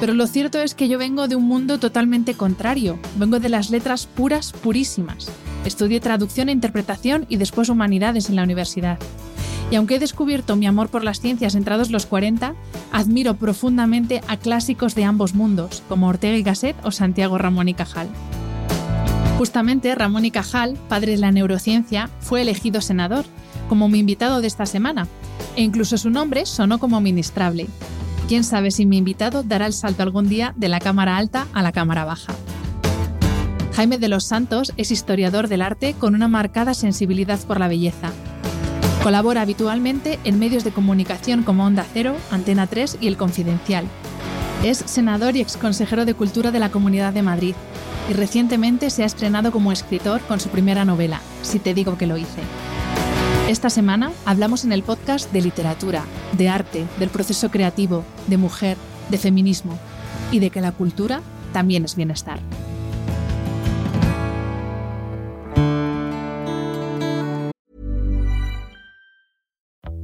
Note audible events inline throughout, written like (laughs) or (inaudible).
pero lo cierto es que yo vengo de un mundo totalmente contrario. Vengo de las letras puras, purísimas. Estudié traducción e interpretación y después humanidades en la universidad. Y aunque he descubierto mi amor por las ciencias entrados los 40, admiro profundamente a clásicos de ambos mundos, como Ortega y Gasset o Santiago Ramón y Cajal. Justamente Ramón y Cajal, padre de la neurociencia, fue elegido senador, como mi invitado de esta semana, e incluso su nombre sonó como ministrable. Quién sabe si mi invitado dará el salto algún día de la cámara alta a la cámara baja. Jaime de los Santos es historiador del arte con una marcada sensibilidad por la belleza. Colabora habitualmente en medios de comunicación como Onda Cero, Antena 3 y El Confidencial. Es senador y exconsejero de Cultura de la Comunidad de Madrid y recientemente se ha estrenado como escritor con su primera novela, Si te digo que lo hice. Esta semana hablamos en el podcast de literatura, de arte, del proceso creativo, de mujer, de feminismo y de que la cultura también es bienestar.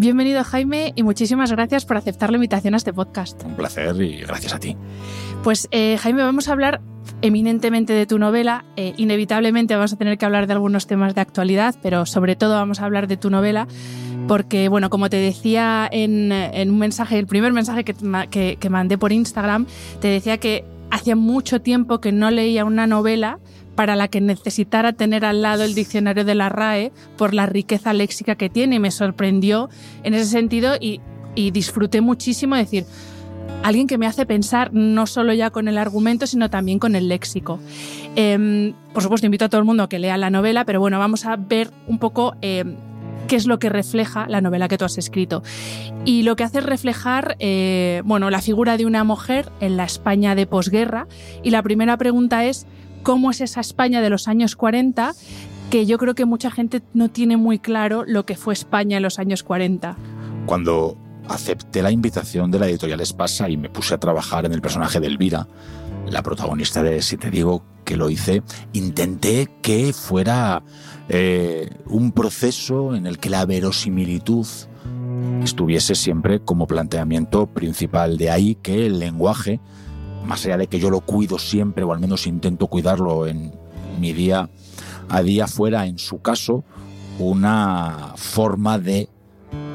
Bienvenido Jaime y muchísimas gracias por aceptar la invitación a este podcast. Un placer y gracias a ti. Pues eh, Jaime, vamos a hablar eminentemente de tu novela. Eh, inevitablemente vamos a tener que hablar de algunos temas de actualidad, pero sobre todo vamos a hablar de tu novela. Porque, bueno, como te decía en, en un mensaje, el primer mensaje que, que, que mandé por Instagram, te decía que hacía mucho tiempo que no leía una novela para la que necesitara tener al lado el diccionario de la RAE por la riqueza léxica que tiene. Y me sorprendió en ese sentido y, disfruté muchísimo decir, alguien que me hace pensar no solo ya con el argumento, sino también con el léxico. Eh, por supuesto, invito a todo el mundo a que lea la novela, pero bueno, vamos a ver un poco eh, qué es lo que refleja la novela que tú has escrito. Y lo que hace es reflejar, eh, bueno, la figura de una mujer en la España de posguerra. Y la primera pregunta es, ¿cómo es esa España de los años 40? Que yo creo que mucha gente no tiene muy claro lo que fue España en los años 40. Cuando acepté la invitación de la editorial Espasa y me puse a trabajar en el personaje de Elvira, la protagonista de Si te digo que lo hice, intenté que fuera eh, un proceso en el que la verosimilitud estuviese siempre como planteamiento principal. De ahí que el lenguaje, más allá de que yo lo cuido siempre, o al menos intento cuidarlo en mi día a día, fuera en su caso una forma de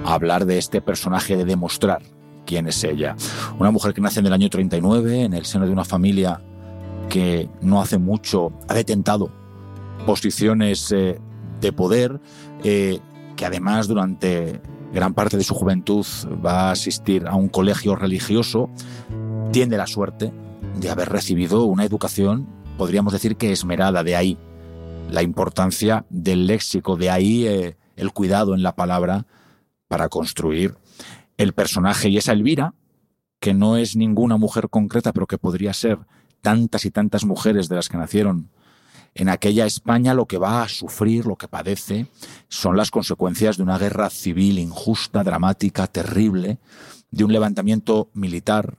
hablar de este personaje, de demostrar quién es ella. Una mujer que nace en el año 39, en el seno de una familia que no hace mucho ha detentado posiciones eh, de poder, eh, que además durante gran parte de su juventud va a asistir a un colegio religioso, tiene la suerte de haber recibido una educación, podríamos decir que esmerada, de ahí la importancia del léxico, de ahí eh, el cuidado en la palabra para construir el personaje. Y esa Elvira, que no es ninguna mujer concreta, pero que podría ser tantas y tantas mujeres de las que nacieron en aquella España, lo que va a sufrir, lo que padece, son las consecuencias de una guerra civil injusta, dramática, terrible, de un levantamiento militar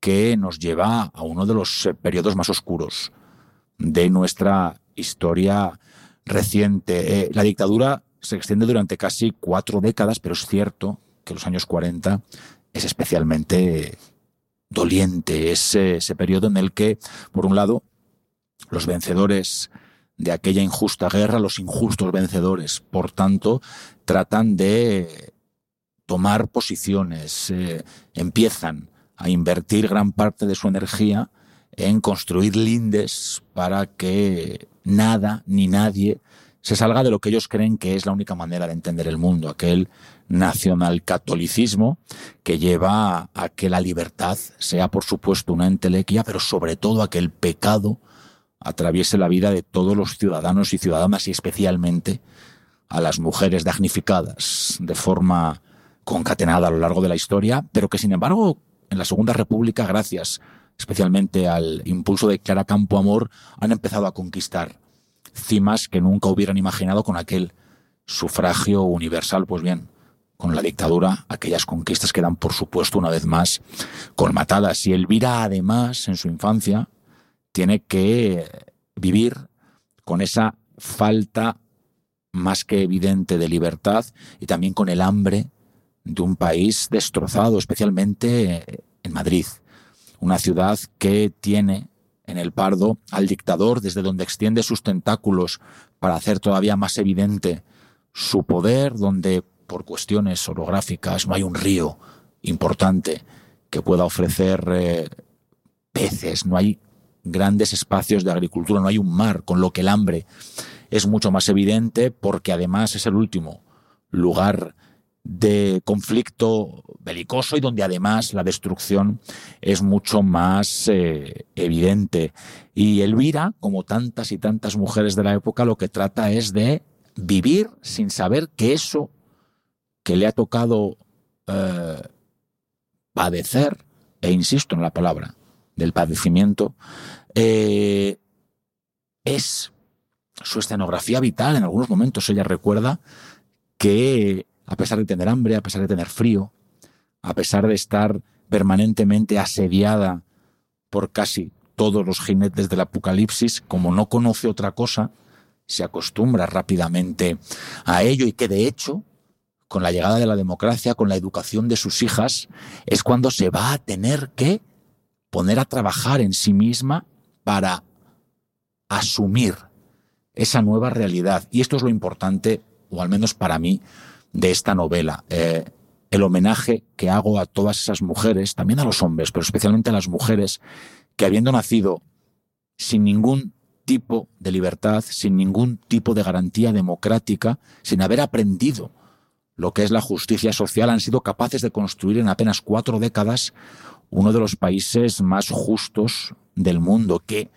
que nos lleva a uno de los eh, periodos más oscuros de nuestra historia reciente. Eh, la dictadura se extiende durante casi cuatro décadas, pero es cierto que los años 40 es especialmente doliente. ese periodo en el que, por un lado, los vencedores de aquella injusta guerra, los injustos vencedores, por tanto, tratan de tomar posiciones, eh, empiezan a invertir gran parte de su energía en construir lindes para que nada ni nadie se salga de lo que ellos creen que es la única manera de entender el mundo, aquel nacionalcatolicismo que lleva a que la libertad sea, por supuesto, una entelequia, pero sobre todo a que el pecado atraviese la vida de todos los ciudadanos y ciudadanas y especialmente a las mujeres damnificadas de forma concatenada a lo largo de la historia, pero que sin embargo en la Segunda República, gracias especialmente al impulso de Clara Campo Amor, han empezado a conquistar cimas que nunca hubieran imaginado con aquel sufragio universal. Pues bien, con la dictadura, aquellas conquistas quedan, por supuesto, una vez más colmatadas. Y Elvira, además, en su infancia, tiene que vivir con esa falta más que evidente de libertad y también con el hambre de un país destrozado, especialmente en Madrid, una ciudad que tiene en el Pardo al dictador desde donde extiende sus tentáculos para hacer todavía más evidente su poder, donde por cuestiones orográficas no hay un río importante que pueda ofrecer eh, peces, no hay grandes espacios de agricultura, no hay un mar, con lo que el hambre es mucho más evidente porque además es el último lugar de conflicto belicoso y donde además la destrucción es mucho más eh, evidente. Y Elvira, como tantas y tantas mujeres de la época, lo que trata es de vivir sin saber que eso que le ha tocado eh, padecer, e insisto en la palabra del padecimiento, eh, es su escenografía vital. En algunos momentos ella recuerda que a pesar de tener hambre, a pesar de tener frío, a pesar de estar permanentemente asediada por casi todos los jinetes del apocalipsis, como no conoce otra cosa, se acostumbra rápidamente a ello y que de hecho, con la llegada de la democracia, con la educación de sus hijas, es cuando se va a tener que poner a trabajar en sí misma para asumir esa nueva realidad. Y esto es lo importante, o al menos para mí, de esta novela. Eh, el homenaje que hago a todas esas mujeres, también a los hombres, pero especialmente a las mujeres, que habiendo nacido sin ningún tipo de libertad, sin ningún tipo de garantía democrática, sin haber aprendido lo que es la justicia social, han sido capaces de construir en apenas cuatro décadas uno de los países más justos del mundo, que,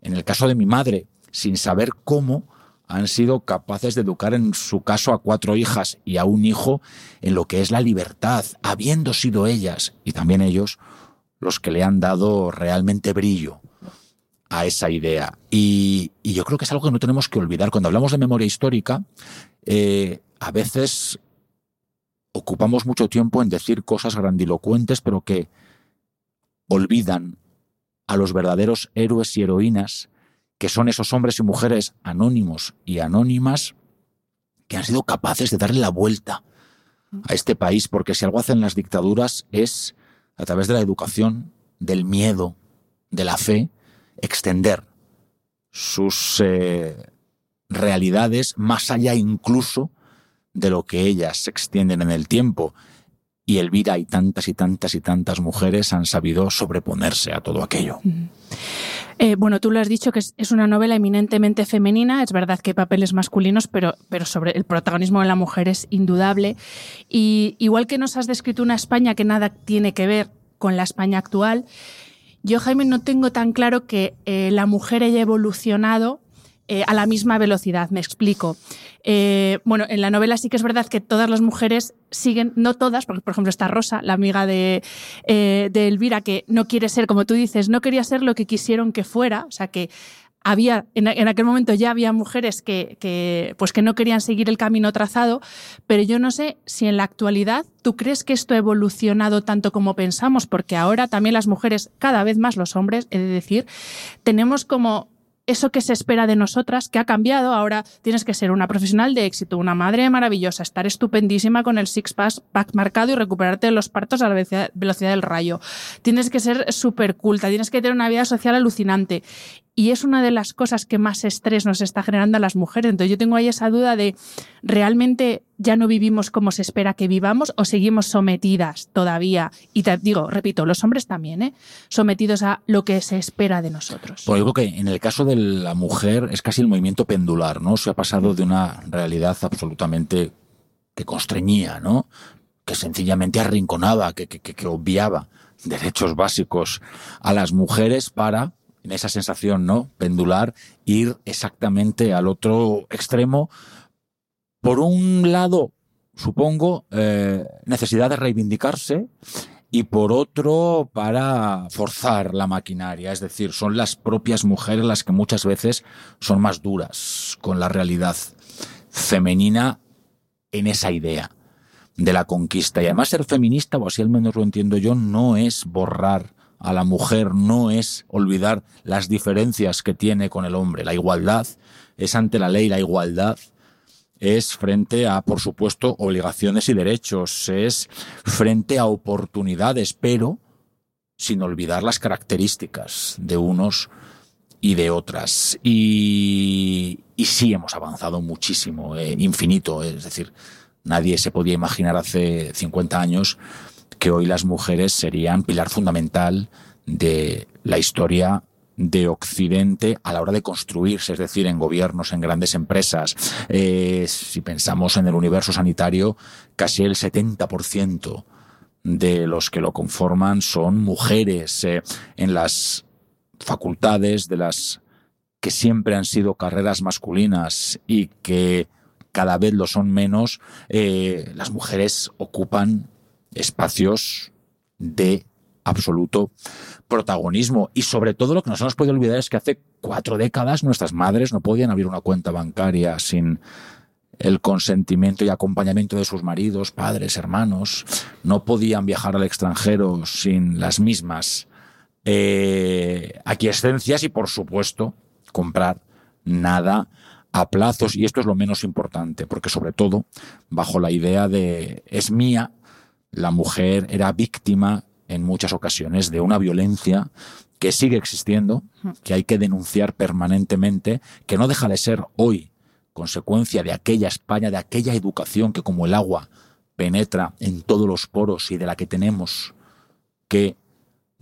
en el caso de mi madre, sin saber cómo, han sido capaces de educar en su caso a cuatro hijas y a un hijo en lo que es la libertad, habiendo sido ellas y también ellos los que le han dado realmente brillo a esa idea. Y, yo creo que es algo que no tenemos que olvidar. Cuando hablamos de memoria histórica, eh, a veces ocupamos mucho tiempo en decir cosas grandilocuentes, pero que olvidan a los verdaderos héroes y heroínas que son esos hombres y mujeres anónimos y anónimas que han sido capaces de darle la vuelta a este país, porque si algo hacen las dictaduras es, a través de la educación, del miedo, de la fe, extender sus eh, realidades más allá incluso de lo que ellas se extienden en el tiempo. Y Elvira y tantas y tantas y tantas mujeres han sabido sobreponerse a todo aquello. Eh, bueno, tú lo has dicho que es, una novela eminentemente femenina, es verdad que hay papeles masculinos, pero, pero sobre el protagonismo de la mujer es indudable. Y igual que nos has descrito una España que nada tiene que ver con la España actual, yo, Jaime, no tengo tan claro que eh, la mujer haya evolucionado eh, a la misma velocidad. Me explico. Eh, bueno, en la novela sí que es verdad que todas las mujeres siguen, no todas, porque por ejemplo está Rosa, la amiga de, eh, de Elvira, que no quiere ser, como tú dices, no quería ser lo que quisieron que fuera, o sea que había, en, aquel momento ya había mujeres que, pues que no querían seguir el camino trazado, pero yo no sé si en la actualidad tú crees que esto ha evolucionado tanto como pensamos, porque ahora también las mujeres, cada vez más los hombres, he de decir, tenemos como eso que se espera de nosotras, que ha cambiado. Ahora tienes que ser una profesional de éxito, una madre maravillosa, estar estupendísima con el six-pack marcado y recuperarte de los partos a la velocidad del rayo. Tienes que ser súper culta, tienes que tener una vida social alucinante. Y es una de las cosas que más estrés nos está generando a las mujeres. Entonces yo tengo ahí esa duda de, ¿realmente ya no vivimos como se espera que vivamos o seguimos sometidas todavía? Y te digo, repito, los hombres también, ¿eh? sometidos a lo que se espera de nosotros. Pues digo que en el caso de la mujer es casi el movimiento pendular, ¿no? Se ha pasado de una realidad absolutamente que constreñía, ¿no? Que sencillamente arrinconaba, que, que, que obviaba derechos básicos a las mujeres para en esa sensación, ¿no? Pendular, ir exactamente al otro extremo. Por un lado, supongo, eh, necesidad de reivindicarse y por otro, para forzar la maquinaria. Es decir, son las propias mujeres las que muchas veces son más duras con la realidad femenina en esa idea de la conquista. Y además ser feminista, o así al menos lo entiendo yo, no es borrar a la mujer no es olvidar las diferencias que tiene con el hombre. La igualdad es ante la ley, la igualdad es frente a, por supuesto, obligaciones y derechos, es frente a oportunidades, pero sin olvidar las características de unos y de otras. Y, y sí hemos avanzado muchísimo, eh, infinito, es decir, nadie se podía imaginar hace 50 años que hoy las mujeres serían pilar fundamental de la historia de Occidente a la hora de construirse, es decir, en gobiernos, en grandes empresas. Eh, si pensamos en el universo sanitario, casi el 70% de los que lo conforman son mujeres. Eh, en las facultades de las que siempre han sido carreras masculinas y que cada vez lo son menos, eh, las mujeres ocupan espacios de absoluto protagonismo. Y sobre todo lo que no se nos puede olvidar es que hace cuatro décadas nuestras madres no podían abrir una cuenta bancaria sin el consentimiento y acompañamiento de sus maridos, padres, hermanos. No podían viajar al extranjero sin las mismas eh, aquiescencias y, por supuesto, comprar nada a plazos. Y esto es lo menos importante, porque sobre todo, bajo la idea de es mía, la mujer era víctima en muchas ocasiones de una violencia que sigue existiendo, que hay que denunciar permanentemente, que no deja de ser hoy consecuencia de aquella España, de aquella educación que como el agua penetra en todos los poros y de la que tenemos que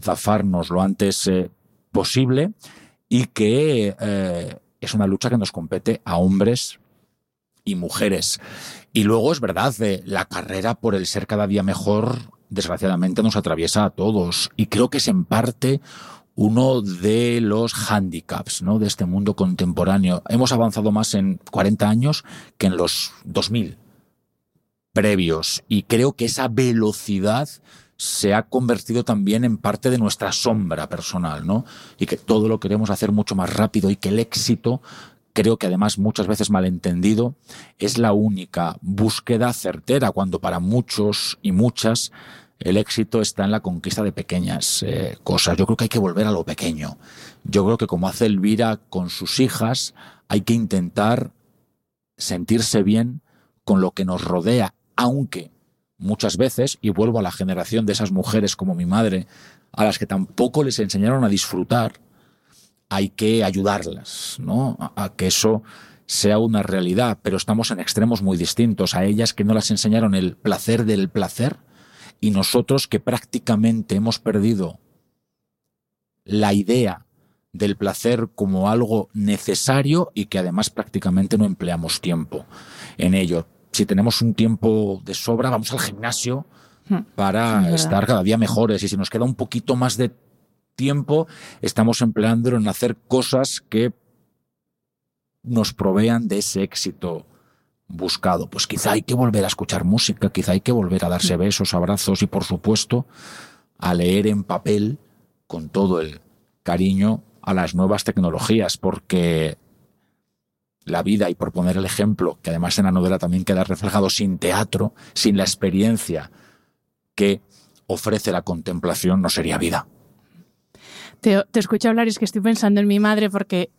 zafarnos lo antes eh, posible y que eh, es una lucha que nos compete a hombres y mujeres. Y luego es verdad, de la carrera por el ser cada día mejor, desgraciadamente nos atraviesa a todos. Y creo que es en parte uno de los handicaps ¿no? de este mundo contemporáneo. Hemos avanzado más en 40 años que en los 2000 previos. Y creo que esa velocidad se ha convertido también en parte de nuestra sombra personal, ¿no? Y que todo lo queremos hacer mucho más rápido y que el éxito creo que además muchas veces malentendido, es la única búsqueda certera, cuando para muchos y muchas el éxito está en la conquista de pequeñas eh, cosas. Yo creo que hay que volver a lo pequeño. Yo creo que como hace Elvira con sus hijas, hay que intentar sentirse bien con lo que nos rodea, aunque muchas veces, y vuelvo a la generación de esas mujeres como mi madre, a las que tampoco les enseñaron a disfrutar, hay que ayudarlas, ¿no? A, que eso sea una realidad, pero estamos en extremos muy distintos. A ellas que no las enseñaron el placer del placer y nosotros que prácticamente hemos perdido la idea del placer como algo necesario y que además prácticamente no empleamos tiempo en ello. Si tenemos un tiempo de sobra, vamos al gimnasio hmm. para estar cada día mejores y si nos queda un poquito más de tiempo estamos empleándolo en hacer cosas que nos provean de ese éxito buscado. Pues quizá hay que volver a escuchar música, quizá hay que volver a darse besos, abrazos y por supuesto a leer en papel con todo el cariño a las nuevas tecnologías, porque la vida, y por poner el ejemplo, que además en la novela también queda reflejado sin teatro, sin la experiencia que ofrece la contemplación, no sería vida. Te, te escucho hablar y es que estoy pensando en mi madre porque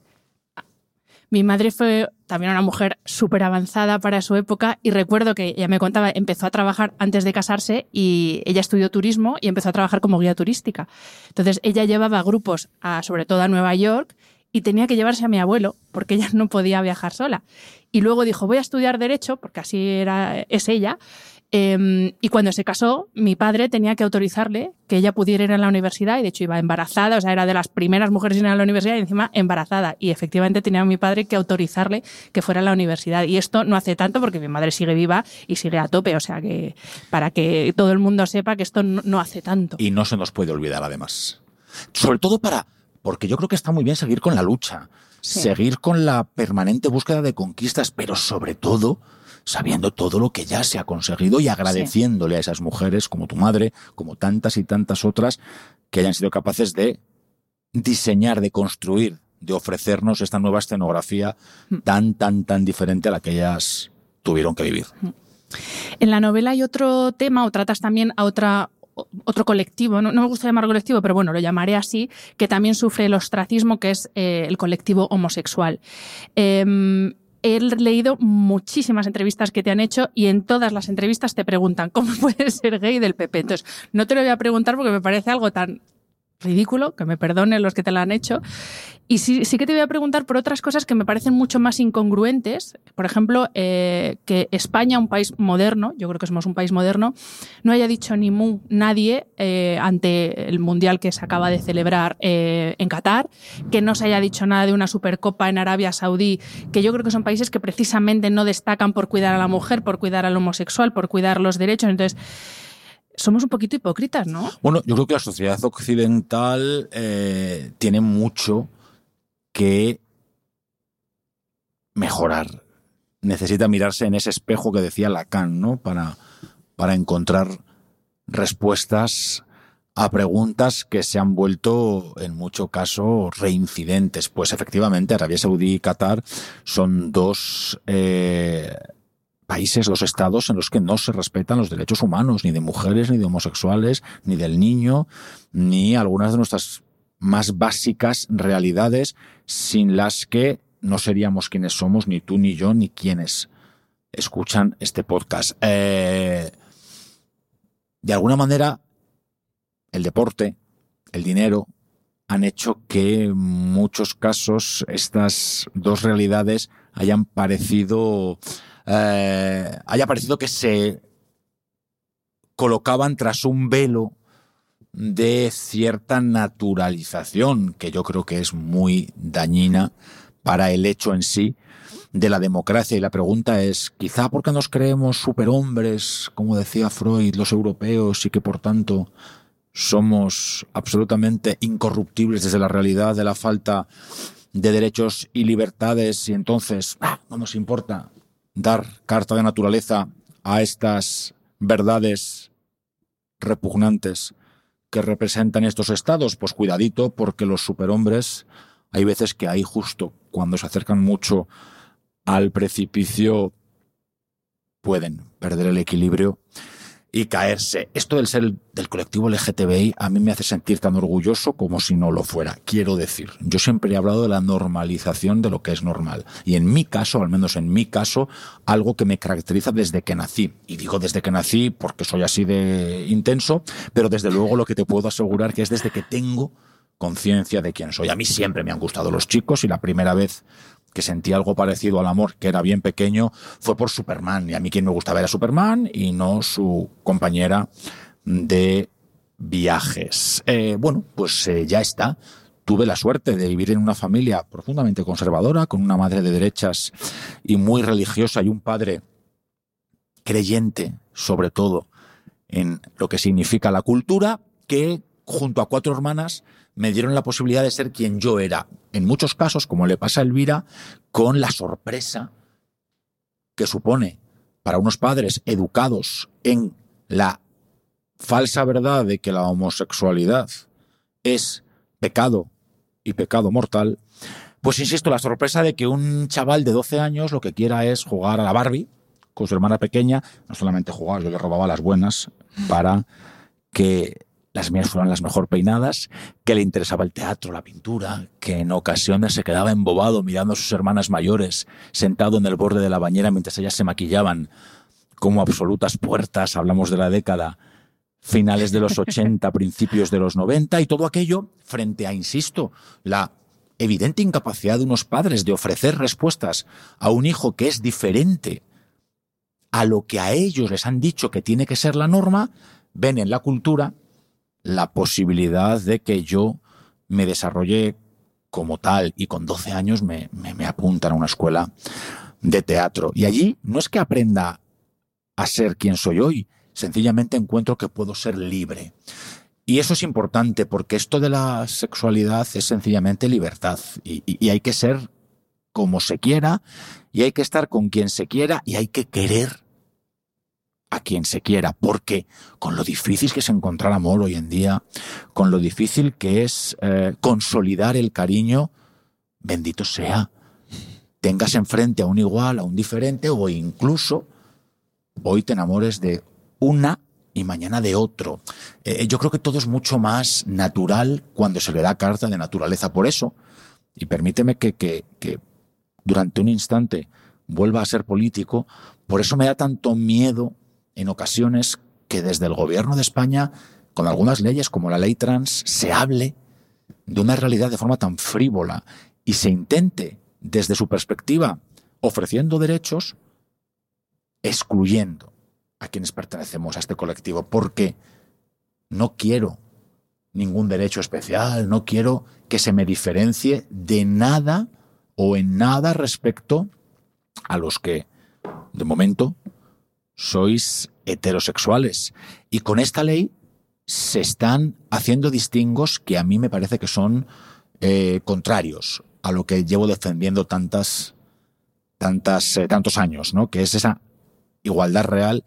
mi madre fue también una mujer súper avanzada para su época y recuerdo que ella me contaba, empezó a trabajar antes de casarse y ella estudió turismo y empezó a trabajar como guía turística. Entonces ella llevaba grupos sobre todo a Nueva York y tenía que llevarse a mi abuelo porque ella (laughs) no podía viajar sola. Y luego dijo, voy a estudiar derecho, porque así era, es ella, Em, y cuando se casó, mi padre tenía que autorizarle que ella pudiera ir a la universidad y de hecho iba embarazada, o sea, era de las primeras mujeres en ir a la universidad y encima embarazada. Y efectivamente tenía a mi padre que autorizarle que fuera a la universidad. Y esto no hace tanto porque mi madre sigue viva y sigue a tope, o sea, que para que todo el mundo sepa que esto no, hace tanto. Y no se nos puede olvidar además. Sobre todo para, porque yo creo que está muy bien seguir con la lucha, seguir con la permanente búsqueda de conquistas, pero sobre todo sabiendo todo lo que ya se ha conseguido y agradeciéndole a esas mujeres como tu madre, como tantas y tantas otras, que hayan sido capaces de diseñar, de construir, de ofrecernos esta nueva escenografía mm. tan, tan, tan diferente a la que ellas tuvieron que vivir. Mm. En la novela hay otro tema, o tratas también a otra otro colectivo, no, me gusta llamar colectivo, pero bueno, lo llamaré así, que también sufre el ostracismo, que es eh, el colectivo homosexual. Em, he leído muchísimas entrevistas que te han hecho y en todas las entrevistas te preguntan (laughs) cómo puedes ser gay del PP. Entonces, no te lo voy a preguntar porque me parece algo tan ridículo, que me perdonen los que te lo han hecho. Y sí, sí que te voy a preguntar por otras cosas que me parecen mucho más incongruentes. Por ejemplo, eh, que España, un país moderno, yo creo que somos un país moderno, no haya dicho ni mu nadie eh, ante el Mundial que se acaba de celebrar eh, en Qatar, que no se haya dicho nada de una Supercopa en Arabia Saudí, que yo creo que son países que precisamente no destacan por cuidar a la mujer, por cuidar al homosexual, por cuidar los derechos. Entonces, somos un poquito hipócritas, ¿no? Bueno, yo creo que la sociedad occidental eh, tiene mucho que mejorar. Necesita mirarse en ese espejo que decía Lacan, ¿no? Para, para encontrar respuestas a preguntas que se han vuelto en mucho caso reincidentes. Pues efectivamente, Arabia Saudí y Qatar son dos eh, países, los estados en los que no se respetan los derechos humanos, ni de mujeres, ni de homosexuales, ni del niño, ni algunas de nuestras más básicas realidades sin las que no seríamos quienes somos, ni tú, ni yo, ni quienes escuchan este podcast. Eh, de alguna manera, el deporte, el dinero, han hecho que en muchos casos estas dos realidades hayan parecido eh, haya parecido que se colocaban tras un velo de cierta naturalización, que yo creo que es muy dañina para el hecho en sí de la democracia. Y la pregunta es, quizá porque nos creemos superhombres, como decía Freud, los europeos, y que por tanto somos absolutamente incorruptibles desde la realidad de la falta de derechos y libertades, y entonces ah, no nos importa dar carta de naturaleza a estas verdades repugnantes que representan estos estados? Pues cuidadito, porque los superhombres hay veces que ahí justo cuando se acercan mucho al precipicio pueden perder el equilibrio y caerse. Esto del ser del colectivo LGTBI a mí me hace sentir tan orgulloso como si no lo fuera. Quiero decir, yo siempre he hablado de la normalización de lo que es normal. Y en mi caso, al menos en mi caso, algo que me caracteriza desde que nací. Y digo desde que nací porque soy así de intenso, pero desde luego lo que te puedo asegurar que es desde que tengo conciencia de quién soy. A mí siempre me han gustado los chicos y la primera vez que sentí algo parecido al amor, que era bien pequeño, fue por Superman. Y a mí quien me gustaba era Superman y no su compañera de viajes. Eh, bueno, pues eh, ya está. Tuve la suerte de vivir en una familia profundamente conservadora, con una madre de derechas y muy religiosa y un padre creyente, sobre todo, en lo que significa la cultura, que junto a cuatro hermanas, me dieron la posibilidad de ser quien yo era. En muchos casos, como le pasa a Elvira, con la sorpresa que supone para unos padres educados en la falsa verdad de que la homosexualidad es pecado y pecado mortal, pues insisto, la sorpresa de que un chaval de 12 años lo que quiera es jugar a la Barbie con su hermana pequeña, no solamente jugar, yo le robaba las buenas para que las mías fueran las mejor peinadas, que le interesaba el teatro, la pintura, que en ocasiones se quedaba embobado mirando a sus hermanas mayores, sentado en el borde de la bañera mientras ellas se maquillaban como absolutas puertas, hablamos de la década finales de los (laughs) 80, principios de los 90, y todo aquello frente a, insisto, la evidente incapacidad de unos padres de ofrecer respuestas a un hijo que es diferente a lo que a ellos les han dicho que tiene que ser la norma, ven en la cultura la posibilidad de que yo me desarrolle como tal y con 12 años me, me, apuntan a una escuela de teatro. Y allí no es que aprenda a ser quien soy hoy, sencillamente encuentro que puedo ser libre. Y eso es importante porque esto de la sexualidad es sencillamente libertad y, y, hay que ser como se quiera y hay que estar con quien se quiera y hay que querer a quien se quiera, porque con lo difícil que es encontrar amor hoy en día, con lo difícil que es eh, consolidar el cariño, bendito sea, tengas enfrente a un igual, a un diferente o incluso hoy te enamores de una y mañana de otro. Eh, yo creo que todo es mucho más natural cuando se le da carta de naturaleza. Por eso, y permíteme que, que durante un instante vuelva a ser político, por eso me da tanto miedo en ocasiones que desde el gobierno de España, con algunas leyes como la ley trans, se hable de una realidad de forma tan frívola y se intente, desde su perspectiva, ofreciendo derechos, excluyendo a quienes pertenecemos a este colectivo, porque no quiero ningún derecho especial, no quiero que se me diferencie de nada o en nada respecto a los que, de momento, sois heterosexuales. Y con esta ley se están haciendo distingos que a mí me parece que son eh, contrarios a lo que llevo defendiendo tantas, tantas, eh, tantos años, ¿no? Que es esa igualdad real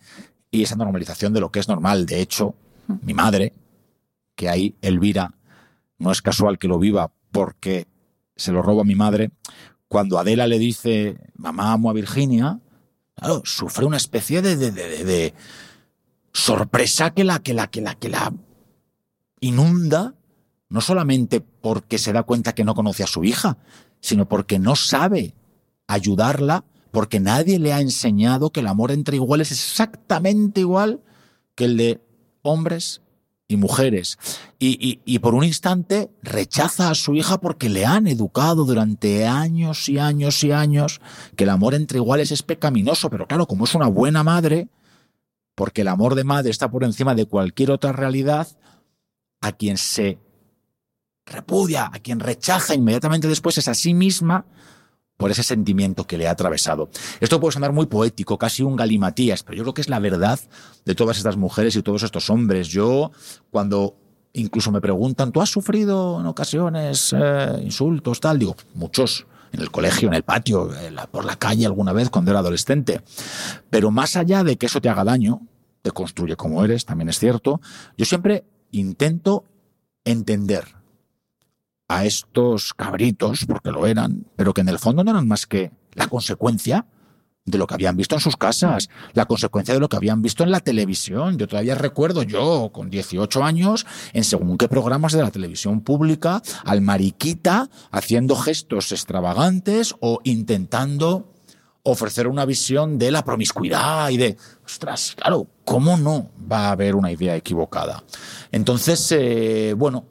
y esa normalización de lo que es normal. De hecho, mi madre, que ahí Elvira no es casual que lo viva porque se lo robo a mi madre, cuando Adela le dice, mamá amo a Virginia, sufre una especie de, de, de, sorpresa que la, que la, que la, que la inunda, no solamente porque se da cuenta que no conoce a su hija, sino porque no sabe ayudarla porque nadie le ha enseñado que el amor entre iguales es exactamente igual que el de hombres y mujeres. Y, por un instante rechaza a su hija porque le han educado durante años y años y años que el amor entre iguales es pecaminoso. Pero claro, como es una buena madre, porque el amor de madre está por encima de cualquier otra realidad, a quien se repudia, a quien rechaza inmediatamente después es a sí misma por ese sentimiento que le ha atravesado. Esto puede sonar muy poético, casi un galimatías, pero yo creo que es la verdad de todas estas mujeres y todos estos hombres. Yo, cuando incluso me preguntan, ¿tú has sufrido en ocasiones eh, insultos, tal? Digo, muchos, en el colegio, en el patio, por la calle alguna vez cuando era adolescente. Pero más allá de que eso te haga daño, te construye como eres, también es cierto, yo siempre intento entender a estos cabritos, porque lo eran, pero que en el fondo no eran más que la consecuencia de lo que habían visto en sus casas, la consecuencia de lo que habían visto en la televisión. Yo todavía recuerdo yo, con 18 años, en según qué programas de la televisión pública, al mariquita haciendo gestos extravagantes o intentando ofrecer una visión de la promiscuidad y de, ostras, claro, ¿cómo no va a haber una idea equivocada? Entonces, eh, bueno,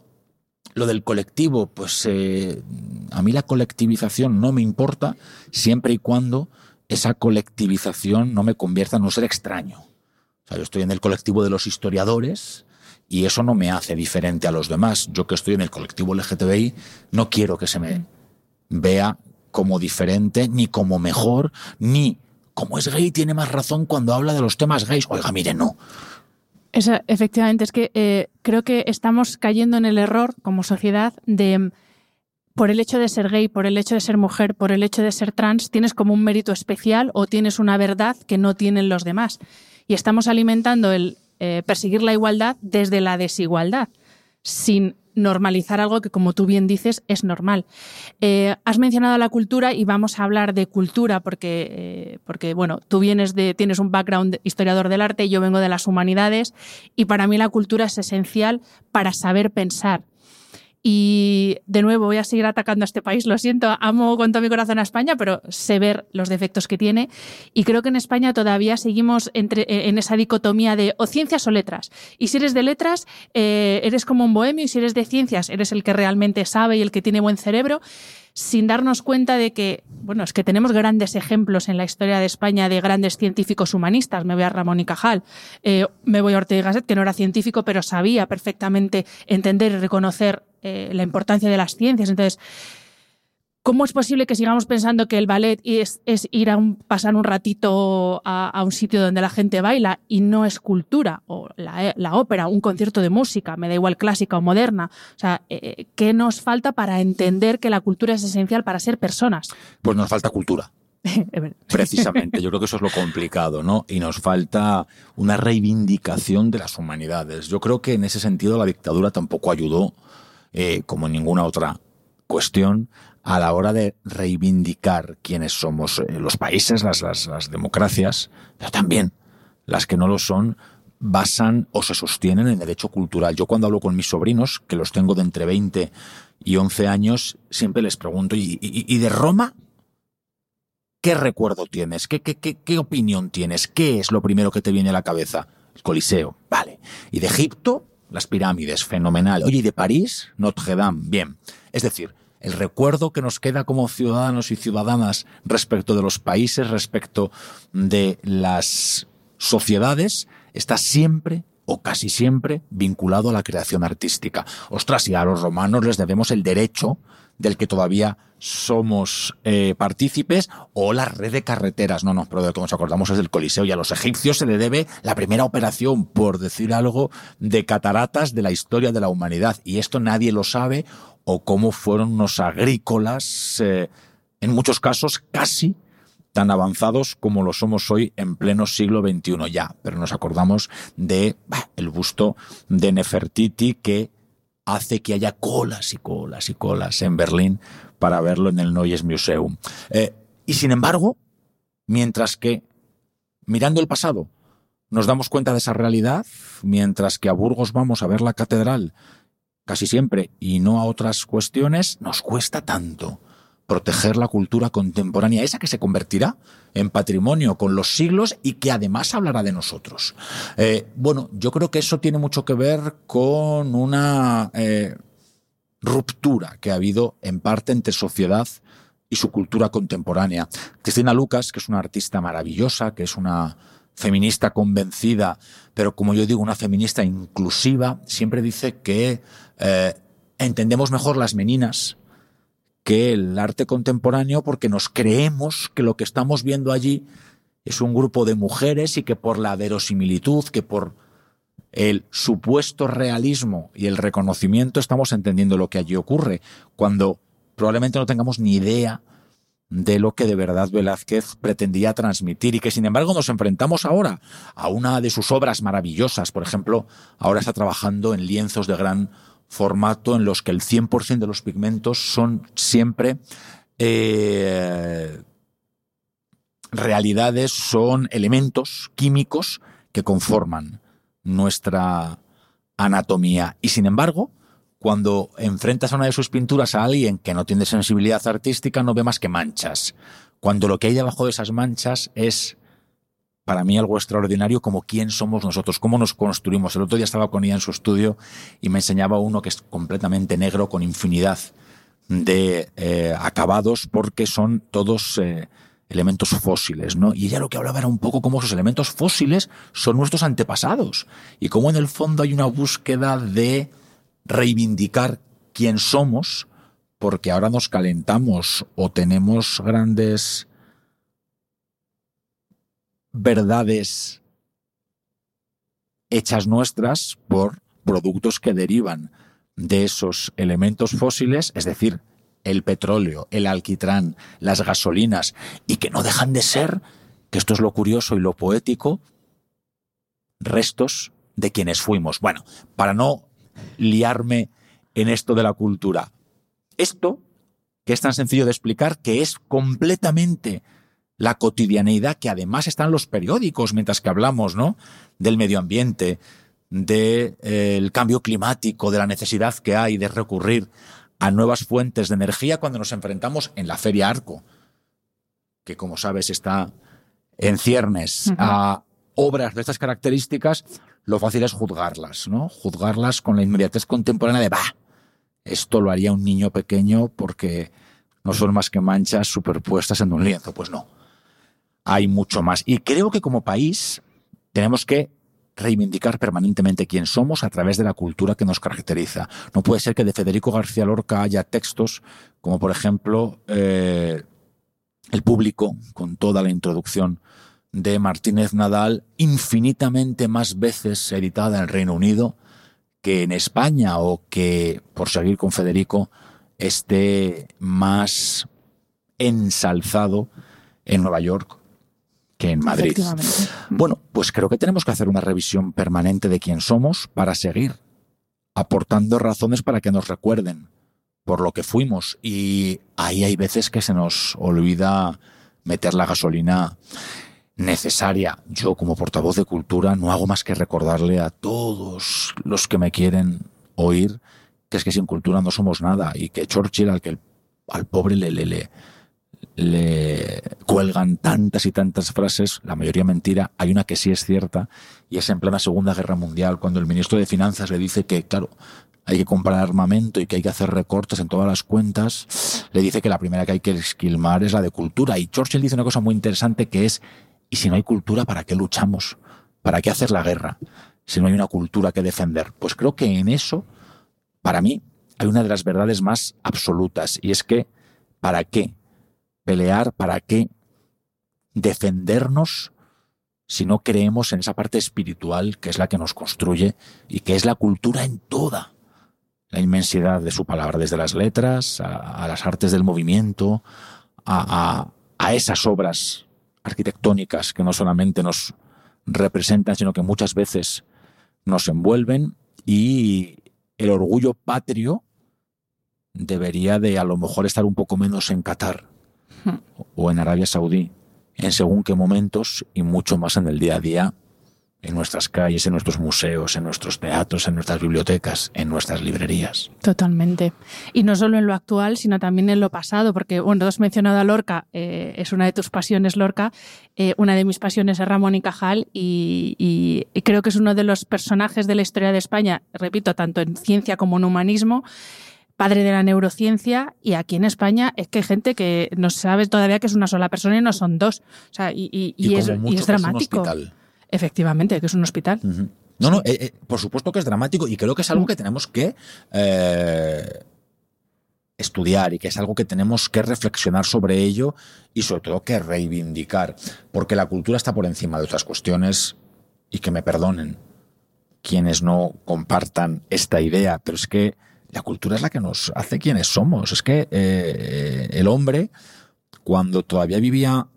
lo del colectivo, pues eh, a mí la colectivización no me importa siempre y cuando esa colectivización no me convierta en un ser extraño. O sea, yo estoy en el colectivo de los historiadores y eso no me hace diferente a los demás. Yo que estoy en el colectivo LGTBI no quiero que se me vea como diferente, ni como mejor, ni como es gay tiene más razón cuando habla de los temas gays. Oiga, mire, no. Efectivamente, es que eh, creo que estamos cayendo en el error como sociedad de por el hecho de ser gay, por el hecho de ser mujer, por el hecho de ser trans, tienes como un mérito especial o tienes una verdad que no tienen los demás. Y estamos alimentando el eh, perseguir la igualdad desde la desigualdad, sin normalizar algo que, como tú bien dices, es normal. Eh, has mencionado la cultura y vamos a hablar de cultura porque, eh, porque, bueno, tú vienes de, tienes un background historiador del arte, yo vengo de las humanidades y para mí la cultura es esencial para saber pensar. Y de nuevo voy a seguir atacando a este país, lo siento, amo con todo mi corazón a España, pero sé ver los defectos que tiene. Y creo que en España todavía seguimos entre, eh, en esa dicotomía de o ciencias o letras. Y si eres de letras, eh, eres como un bohemio, y si eres de ciencias, eres el que realmente sabe y el que tiene buen cerebro sin darnos cuenta de que, bueno, es que tenemos grandes ejemplos en la historia de España de grandes científicos humanistas. Me voy a Ramón y Cajal, eh, me voy a Ortega y Gasset, que no era científico, pero sabía perfectamente entender y reconocer eh, la importancia de las ciencias. Entonces, ¿Cómo es posible que sigamos pensando que el ballet es, ir a pasar un ratito a, un sitio donde la gente baila y no es cultura? O la, ópera, un concierto de música, me da igual clásica o moderna. O sea, eh, ¿qué nos falta para entender que la cultura es esencial para ser personas? Pues nos falta cultura. (laughs) Precisamente, yo creo que eso es lo complicado, ¿no? Y nos falta una reivindicación de las humanidades. Yo creo que en ese sentido la dictadura tampoco ayudó, eh, como en ninguna otra cuestión, a la hora de reivindicar quiénes somos eh, los países, las, democracias, pero también las que no lo son, basan o se sostienen en derecho cultural. Yo cuando hablo con mis sobrinos, que los tengo de entre 20 y 11 años, siempre les pregunto, ¿y, de Roma? ¿Qué recuerdo tienes? ¿Qué, qué, qué, ¿Qué opinión tienes? ¿Qué es lo primero que te viene a la cabeza? El Coliseo, vale. ¿Y de Egipto? Las pirámides, fenomenal. Oye, ¿y de París? Notre Dame, bien. Es decir, el recuerdo que nos queda como ciudadanos y ciudadanas respecto de los países, respecto de las sociedades, está siempre o casi siempre vinculado a la creación artística. Ostras, y a los romanos les debemos el derecho del que todavía somos eh, partícipes, o la red de carreteras. No, no, pero de lo que nos acordamos es del Coliseo. Y a los egipcios se le debe la primera operación, por decir algo, de cataratas de la historia de la humanidad. Y esto nadie lo sabe, o cómo fueron unos agrícolas, eh, en muchos casos casi tan avanzados como lo somos hoy en pleno siglo XXI ya, pero nos acordamos de el busto de Nefertiti que hace que haya colas y colas y colas en Berlín para verlo en el Neues Museum. Eh, y sin embargo, mientras que mirando el pasado nos damos cuenta de esa realidad, mientras que a Burgos vamos a ver la catedral casi siempre y no a otras cuestiones, nos cuesta tanto proteger la cultura contemporánea, esa que se convertirá en patrimonio con los siglos y que además hablará de nosotros. Eh, bueno, yo creo que eso tiene mucho que ver con una eh, ruptura que ha habido en parte entre sociedad y su cultura contemporánea. Cristina Lucas, que es una artista maravillosa, que es una feminista convencida, pero como yo digo, una feminista inclusiva, siempre dice que eh, entendemos mejor las meninas que el arte contemporáneo porque nos creemos que lo que estamos viendo allí es un grupo de mujeres y que por la verosimilitud, que por el supuesto realismo y el reconocimiento estamos entendiendo lo que allí ocurre, cuando probablemente no tengamos ni idea de lo que de verdad Velázquez pretendía transmitir y que sin embargo nos enfrentamos ahora a una de sus obras maravillosas. Por ejemplo, ahora está trabajando en lienzos de gran formato en los que el 100% de los pigmentos son siempre eh, realidades, son elementos químicos que conforman nuestra anatomía. Y sin embargo, cuando enfrentas a una de sus pinturas a alguien que no tiene sensibilidad artística, no ve más que manchas. Cuando lo que hay debajo de esas manchas es para mí algo extraordinario como quién somos nosotros, cómo nos construimos. El otro día estaba con ella en su estudio y me enseñaba uno que es completamente negro con infinidad de eh, acabados porque son todos eh, elementos fósiles, ¿no? Y ella lo que hablaba era un poco cómo esos elementos fósiles son nuestros antepasados y cómo en el fondo hay una búsqueda de reivindicar quién somos porque ahora nos calentamos o tenemos grandes verdades hechas nuestras por productos que derivan de esos elementos fósiles, es decir, el petróleo, el alquitrán, las gasolinas, y que no dejan de ser, que esto es lo curioso y lo poético, restos de quienes fuimos. Bueno, para no liarme en esto de la cultura, esto, que es tan sencillo de explicar, que es completamente la cotidianeidad que además está en los periódicos mientras que hablamos, ¿no? Del medio ambiente, del eh, cambio climático, de la necesidad que hay de recurrir a nuevas fuentes de energía cuando nos enfrentamos en la Feria Arco, que como sabes está en ciernes a obras de estas características, lo fácil es juzgarlas, ¿no? Juzgarlas con la inmediatez contemporánea de, bah, esto lo haría un niño pequeño porque no son más que manchas superpuestas en un lienzo. Pues no hay mucho más. Y creo que como país tenemos que reivindicar permanentemente quién somos a través de la cultura que nos caracteriza. No puede ser que de Federico García Lorca haya textos como, por ejemplo, eh, El público, con toda la introducción de Martínez Nadal, infinitamente más veces editada en el Reino Unido que en España o que, por seguir con Federico, esté más ensalzado en Nueva York que en Madrid. Bueno, pues creo que tenemos que hacer una revisión permanente de quién somos para seguir aportando razones para que nos recuerden por lo que fuimos. Y ahí hay veces que se nos olvida meter la gasolina necesaria. Yo como portavoz de cultura no hago más que recordarle a todos los que me quieren oír que es que sin cultura no somos nada y que Churchill al que al pobre le, le, le, le cuelgan tantas y tantas frases, la mayoría mentira, hay una que sí es cierta, y es en plena Segunda Guerra Mundial, cuando el ministro de Finanzas le dice que, claro, hay que comprar armamento y que hay que hacer recortes en todas las cuentas, le dice que la primera que hay que esquilmar es la de cultura. Y Churchill dice una cosa muy interesante que es, ¿y si no hay cultura, para qué luchamos? ¿Para qué hacer la guerra? Si no hay una cultura que defender. Pues creo que en eso, para mí, hay una de las verdades más absolutas, y es que, ¿para qué pelear, ¿para qué defendernos si no creemos en esa parte espiritual que es la que nos construye y que es la cultura en toda la inmensidad de su palabra, desde las letras a, las artes del movimiento, a, a esas obras arquitectónicas que no solamente nos representan, sino que muchas veces nos envuelven. Y el orgullo patrio debería de a lo mejor estar un poco menos en Qatar o en Arabia Saudí, en según qué momentos y mucho más en el día a día, en nuestras calles, en nuestros museos, en nuestros teatros, en nuestras bibliotecas, en nuestras librerías. Totalmente. Y no solo en lo actual, sino también en lo pasado, porque, bueno, has mencionado a Lorca, eh, es una de tus pasiones, Lorca, eh, una de mis pasiones es Ramón y Cajal, y, y creo que es uno de los personajes de la historia de España, repito, tanto en ciencia como en humanismo, padre de la neurociencia, y aquí en España es que hay gente que no sabe todavía que es una sola persona y no son dos. O sea, y, es, dramático. Efectivamente, que es un hospital. No, no, eh, eh, por supuesto que es dramático y creo que es algo que tenemos que eh, estudiar y que es algo que tenemos que reflexionar sobre ello y sobre todo que reivindicar, porque la cultura está por encima de otras cuestiones y que me perdonen quienes no compartan esta idea, pero es que la cultura es la que nos hace quienes somos. Es que eh, el hombre, cuando todavía vivía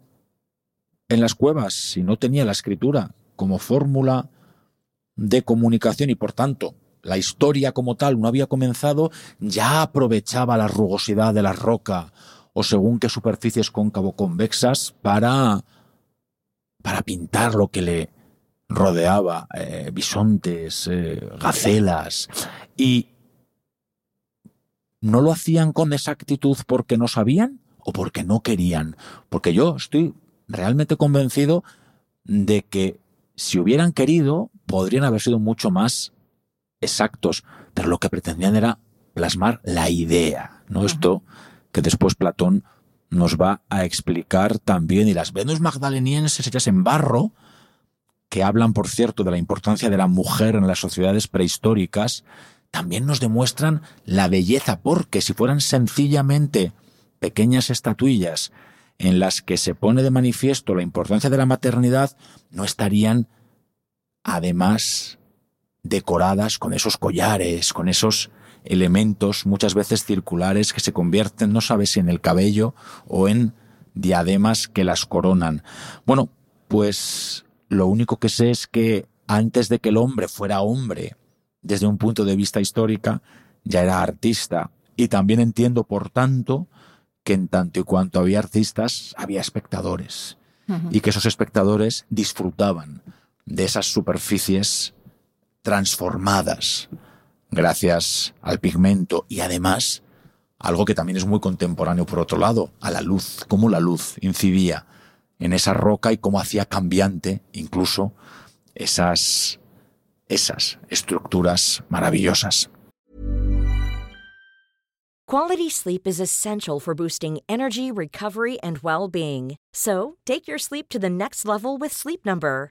en las cuevas y no tenía la escritura como fórmula de comunicación y por tanto la historia como tal no había comenzado, ya aprovechaba la rugosidad de la roca o según qué superficies cóncavo convexas para, para pintar lo que le rodeaba, eh, bisontes, eh, gacelas, y ¿No lo hacían con exactitud porque no sabían o porque no querían? Porque yo estoy realmente convencido de que si hubieran querido, podrían haber sido mucho más exactos, pero lo que pretendían era plasmar la idea, ¿no? Esto que después Platón nos va a explicar también, y las Venus magdalenienses hechas en barro, que hablan, por cierto, de la importancia de la mujer en las sociedades prehistóricas, también nos demuestran la belleza, porque si fueran sencillamente pequeñas estatuillas en las que se pone de manifiesto la importancia de la maternidad, no estarían además decoradas con esos collares, con esos elementos muchas veces circulares que se convierten, no sabes si en el cabello o en diademas que las coronan. Bueno, pues lo único que sé es que antes de que el hombre fuera hombre, desde un punto de vista histórica, ya era artista. Y también entiendo, por tanto, que en tanto y cuanto había artistas, había espectadores. Y que esos espectadores disfrutaban de esas superficies transformadas gracias al pigmento y además algo que también es muy contemporáneo por otro lado, a la luz, cómo la luz incidía en esa roca y cómo hacía cambiante incluso esas esas estructuras maravillosas. Quality sleep is essential for boosting energy, recovery and well-being. So, take your sleep to the next level with Sleep Number.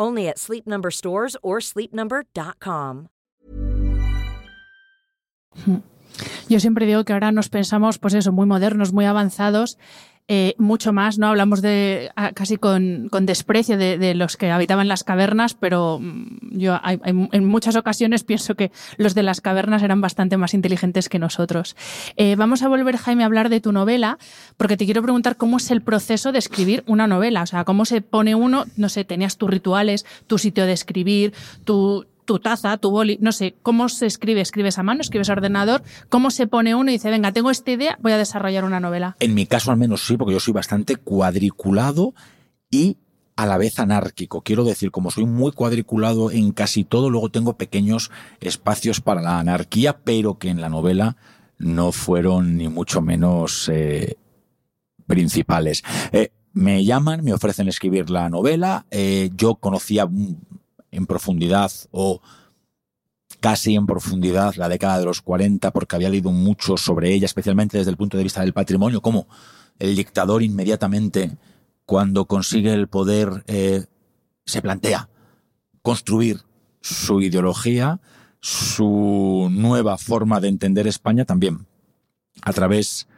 Only at Sleep Number stores or sleepnumber.com. Yo siempre digo que ahora nos pensamos, pues eso, muy modernos, muy avanzados, eh, mucho más, ¿no? Hablamos de casi con, con desprecio de, los que habitaban las cavernas, pero mm, yo en muchas ocasiones (laughs) pienso que los de las cavernas eran bastante más inteligentes que nosotros. Eh, vamos a volver, Jaime, a hablar de tu novela, porque te quiero preguntar cómo es el proceso de escribir una novela, o sea, cómo se pone uno, no sé, tenías tus rituales, tu sitio de escribir, tu, tu taza, tu boli, no sé, cómo se escribe, escribes a mano, escribes a ordenador, cómo se pone uno y dice, venga, tengo esta idea, voy a desarrollar una novela. En mi caso al menos sí, porque yo soy bastante cuadriculado y a la vez anárquico. Quiero decir, como soy muy cuadriculado en casi todo, luego tengo pequeños espacios para la anarquía, pero que en la novela no fueron ni mucho menos eh, principales. Eh, me llaman, me ofrecen escribir la novela. Eh, yo conocía en profundidad o casi en profundidad la década de los 40 porque había leído mucho sobre ella, especialmente desde el punto de vista del patrimonio, como el dictador inmediatamente cuando consigue el poder eh, se plantea construir su ideología, su nueva forma de entender España también a través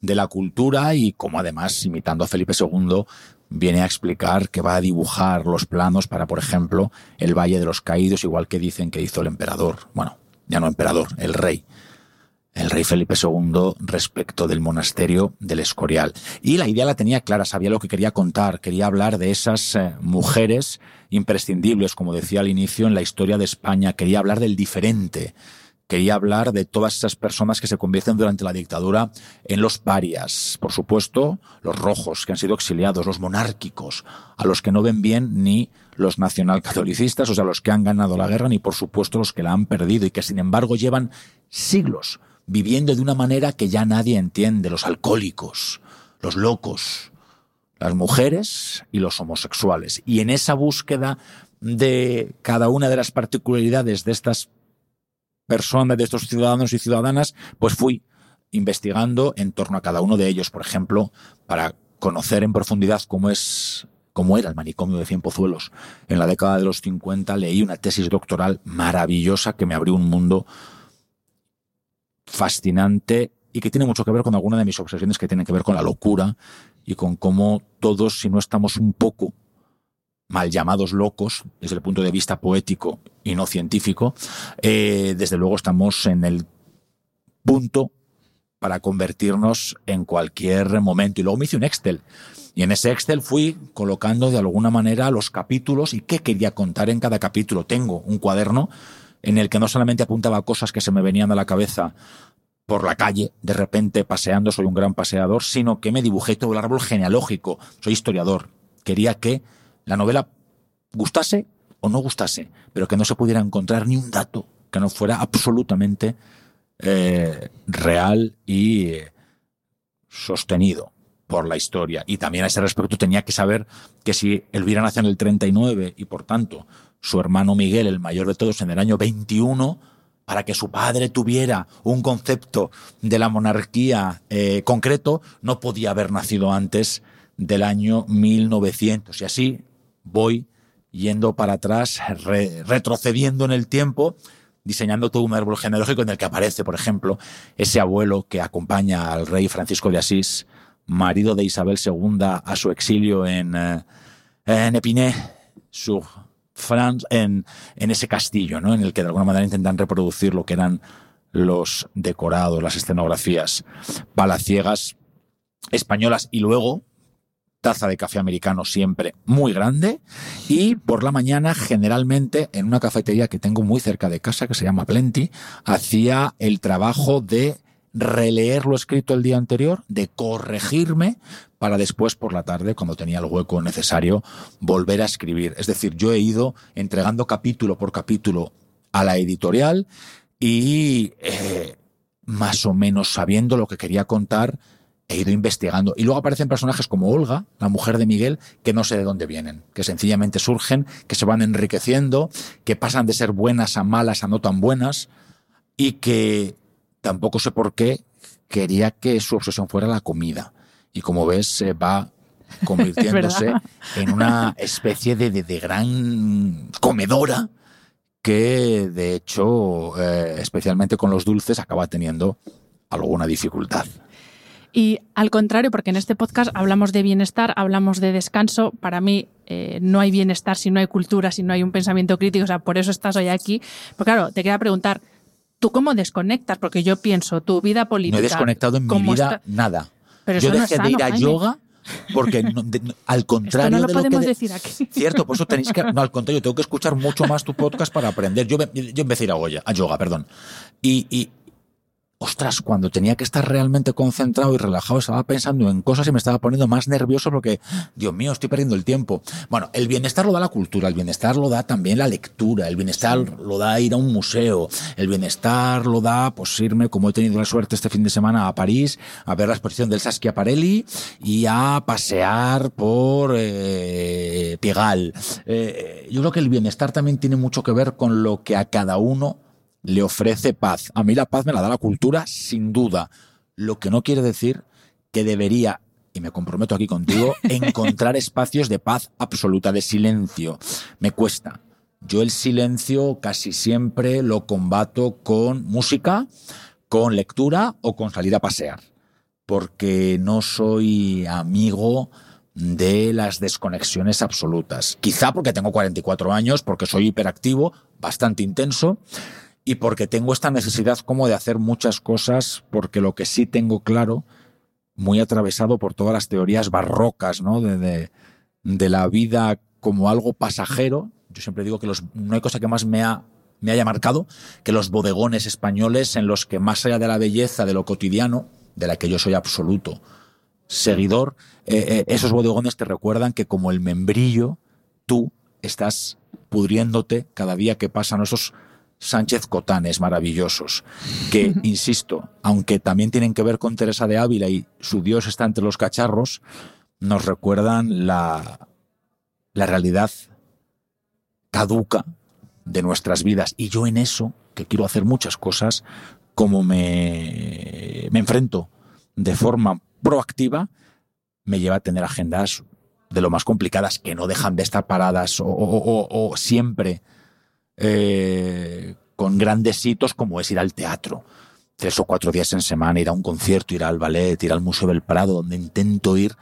de la cultura y como además, imitando a Felipe II, viene a explicar que va a dibujar los planos para, por ejemplo, el Valle de los Caídos, igual que dicen que hizo el emperador, bueno, ya no emperador, el rey, el rey Felipe II respecto del monasterio del Escorial. Y la idea la tenía clara, sabía lo que quería contar, quería hablar de esas eh, mujeres imprescindibles, como decía al inicio, en la historia de España, quería hablar del diferente, quería hablar de todas esas personas que se convierten durante la dictadura en los parias. Por supuesto, los rojos que han sido exiliados, los monárquicos, a los que no ven bien ni los nacionalcatolicistas, o sea, los que han ganado la guerra, ni por supuesto los que la han perdido y que sin embargo llevan siglos viviendo de una manera que ya nadie entiende, los alcohólicos, los locos, las mujeres y los homosexuales. Y en esa búsqueda de cada una de las particularidades de estas personas, de estos ciudadanos y ciudadanas, pues fui investigando en torno a cada uno de ellos, por ejemplo, para conocer en profundidad cómo es cómo era el manicomio de Cien Pozuelos. En la década de los 50 leí una tesis doctoral maravillosa que me abrió un mundo fascinante y que tiene mucho que ver con alguna de mis obsesiones que tienen que ver con la locura y con cómo todos, si no estamos un poco mal llamados locos desde el punto de vista poético y no científico, eh, desde luego estamos en el punto para convertirnos en cualquier momento. Y luego me hice un Excel. Y en ese Excel fui colocando de alguna manera los capítulos y qué quería contar en cada capítulo. Tengo un cuaderno en el que no solamente apuntaba cosas que se me venían a la cabeza por la calle, de repente paseando, soy un gran paseador, sino que me dibujé todo el árbol genealógico. Soy historiador. Quería que la novela gustase o no gustase, pero que no se pudiera encontrar ni un dato que no fuera absolutamente eh, real y eh, sostenido por la historia. Y también a ese respecto tenía que saber que si Elvira nació en el 39 y por tanto su hermano Miguel, el mayor de todos, en el año 21, para que su padre tuviera un concepto de la monarquía eh, concreto, no podía haber nacido antes del año 1900. Y así voy yendo para atrás, retrocediendo en el tiempo, diseñando todo un árbol genealógico en el que aparece, por ejemplo, ese abuelo que acompaña al rey Francisco de Asís, marido de Isabel II, a su exilio en, eh, en Epinay, sur France, en, en ese castillo, ¿no? en el que de alguna manera intentan reproducir lo que eran los decorados, las escenografías palaciegas españolas y luego taza de café americano siempre muy grande y por la mañana generalmente en una cafetería que tengo muy cerca de casa que se llama Plenty hacía el trabajo de releer lo escrito el día anterior, de corregirme para después por la tarde, cuando tenía el hueco necesario, volver a escribir. Es decir, yo he ido entregando capítulo por capítulo a la editorial y eh, más o menos sabiendo lo que quería contar, he ido investigando. Y luego aparecen personajes como Olga, la mujer de Miguel, que no sé de dónde vienen, que sencillamente surgen, que se van enriqueciendo, que pasan de ser buenas a malas a no tan buenas, y que tampoco sé por qué quería que su obsesión fuera la comida. Y como ves, se va (laughs) convirtiéndose en una especie de, de, gran comedora que, de hecho, eh, especialmente con los dulces, acaba teniendo alguna dificultad. Y al contrario, porque en este podcast hablamos de bienestar, hablamos de descanso, para mí eh, no hay bienestar si no hay cultura, si no hay un pensamiento crítico, o sea, por eso estás hoy aquí. Pero claro, te quería preguntar, ¿tú cómo desconectas? Porque yo pienso, tu vida política... No he desconectado en mi vida nada. Pero yo dejé de ir a yoga porque al contrario Esto no lo de podemos que decir aquí. Cierto, por eso tenéis que... No, al contrario, tengo que escuchar mucho más tu podcast para aprender. Yo, yo empecé a ir a, Goya, a yoga, perdón. Y, y, ostras, cuando tenía que estar realmente concentrado y relajado, estaba pensando en cosas y me estaba poniendo más nervioso porque, Dios mío, estoy perdiendo el tiempo. Bueno, el bienestar lo da la cultura, el bienestar lo da también la lectura, el bienestar lo da ir a un museo, el bienestar lo da, pues irme, como he tenido la suerte este fin de semana, a París, a ver la exposición del Saskia-Parelli y a pasear por eh, Piegal. Eh, yo creo que el bienestar también tiene mucho que ver con lo que a cada uno le ofrece paz. A mí la paz me la da la cultura, sin duda. Lo que no quiere decir que debería, y me comprometo aquí contigo, (laughs) encontrar espacios de paz absoluta, de silencio. Me cuesta. Yo el silencio casi siempre lo combato con música, con lectura o con salir a pasear, porque no soy amigo de las desconexiones absolutas. Quizá porque tengo 44 años, porque soy hiperactivo, bastante intenso, y porque tengo esta necesidad como de hacer muchas cosas, porque lo que sí tengo claro, muy atravesado por todas las teorías barrocas, ¿no? De, de, la vida como algo pasajero. Yo siempre digo que los, no hay cosa que más me, ha, me haya marcado que los bodegones españoles en los que más allá de la belleza de lo cotidiano, de la que yo soy absoluto seguidor, eh, eh, esos bodegones te recuerdan que como el membrillo, tú estás pudriéndote cada día que pasan esos Sánchez Cotanes maravillosos, que, insisto, aunque también tienen que ver con Teresa de Ávila y su Dios está entre los cacharros, nos recuerdan la, la realidad caduca de nuestras vidas. Y yo en eso, que quiero hacer muchas cosas, como me, me enfrento de forma proactiva, me lleva a tener agendas de lo más complicadas, que no dejan de estar paradas o, o, o siempre eh, con grandes hitos como es ir al teatro. Tres o cuatro días en semana, ir a un concierto, ir al ballet, ir al Museo del Prado, donde intento ir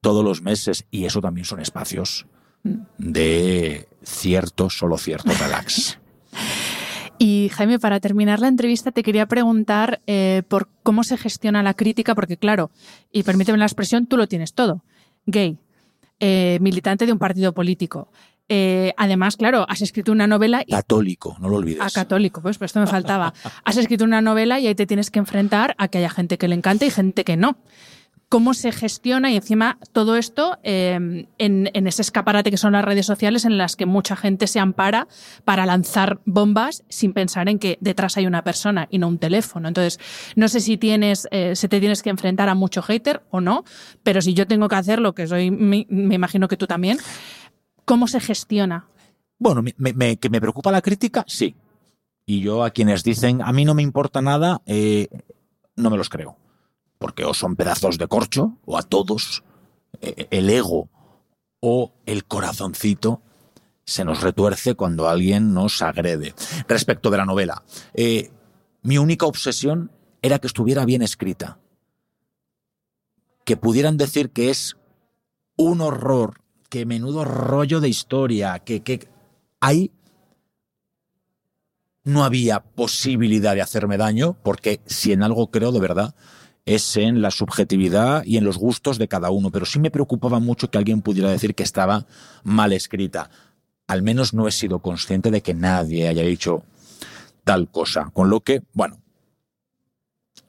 todos los meses. Y eso también son espacios de cierto, solo cierto relax. (laughs) Y Jaime, para terminar la entrevista te quería preguntar eh, por cómo se gestiona la crítica, porque claro, y permíteme la expresión, tú lo tienes todo. Gay, eh, militante de un partido político, eh, además, claro, has escrito una novela. Y... Católico, no lo olvides. Ah, católico, pues, pues esto me faltaba. (laughs) has escrito una novela y ahí te tienes que enfrentar a que haya gente que le encante y gente que no cómo se gestiona y encima todo esto em, en, ese escaparate que son las redes sociales en las que mucha gente se ampara para lanzar bombas sin pensar en que detrás hay una persona y no un teléfono. Entonces, no sé si tienes, eh, se te tienes que enfrentar a mucho hater o no, pero si yo tengo que hacerlo, que soy, me, imagino que tú también, ¿cómo se gestiona? Bueno, ¿que me preocupa la crítica? Sí. Y yo a quienes dicen, a mí no me importa nada, eh, no me los creo. Porque o son pedazos de corcho, o a todos eh, el ego o el corazoncito se nos retuerce cuando alguien nos agrede. Respecto de la novela, eh, mi única obsesión era que estuviera bien escrita. Que pudieran decir que es un horror, que menudo rollo de historia, que, que ahí no había posibilidad de hacerme daño, porque si en algo creo de verdad, es en la subjetividad y en los gustos de cada uno, pero sí me preocupaba mucho que alguien pudiera decir que estaba mal escrita. Al menos no he sido consciente de que nadie haya dicho tal cosa, con lo que, bueno,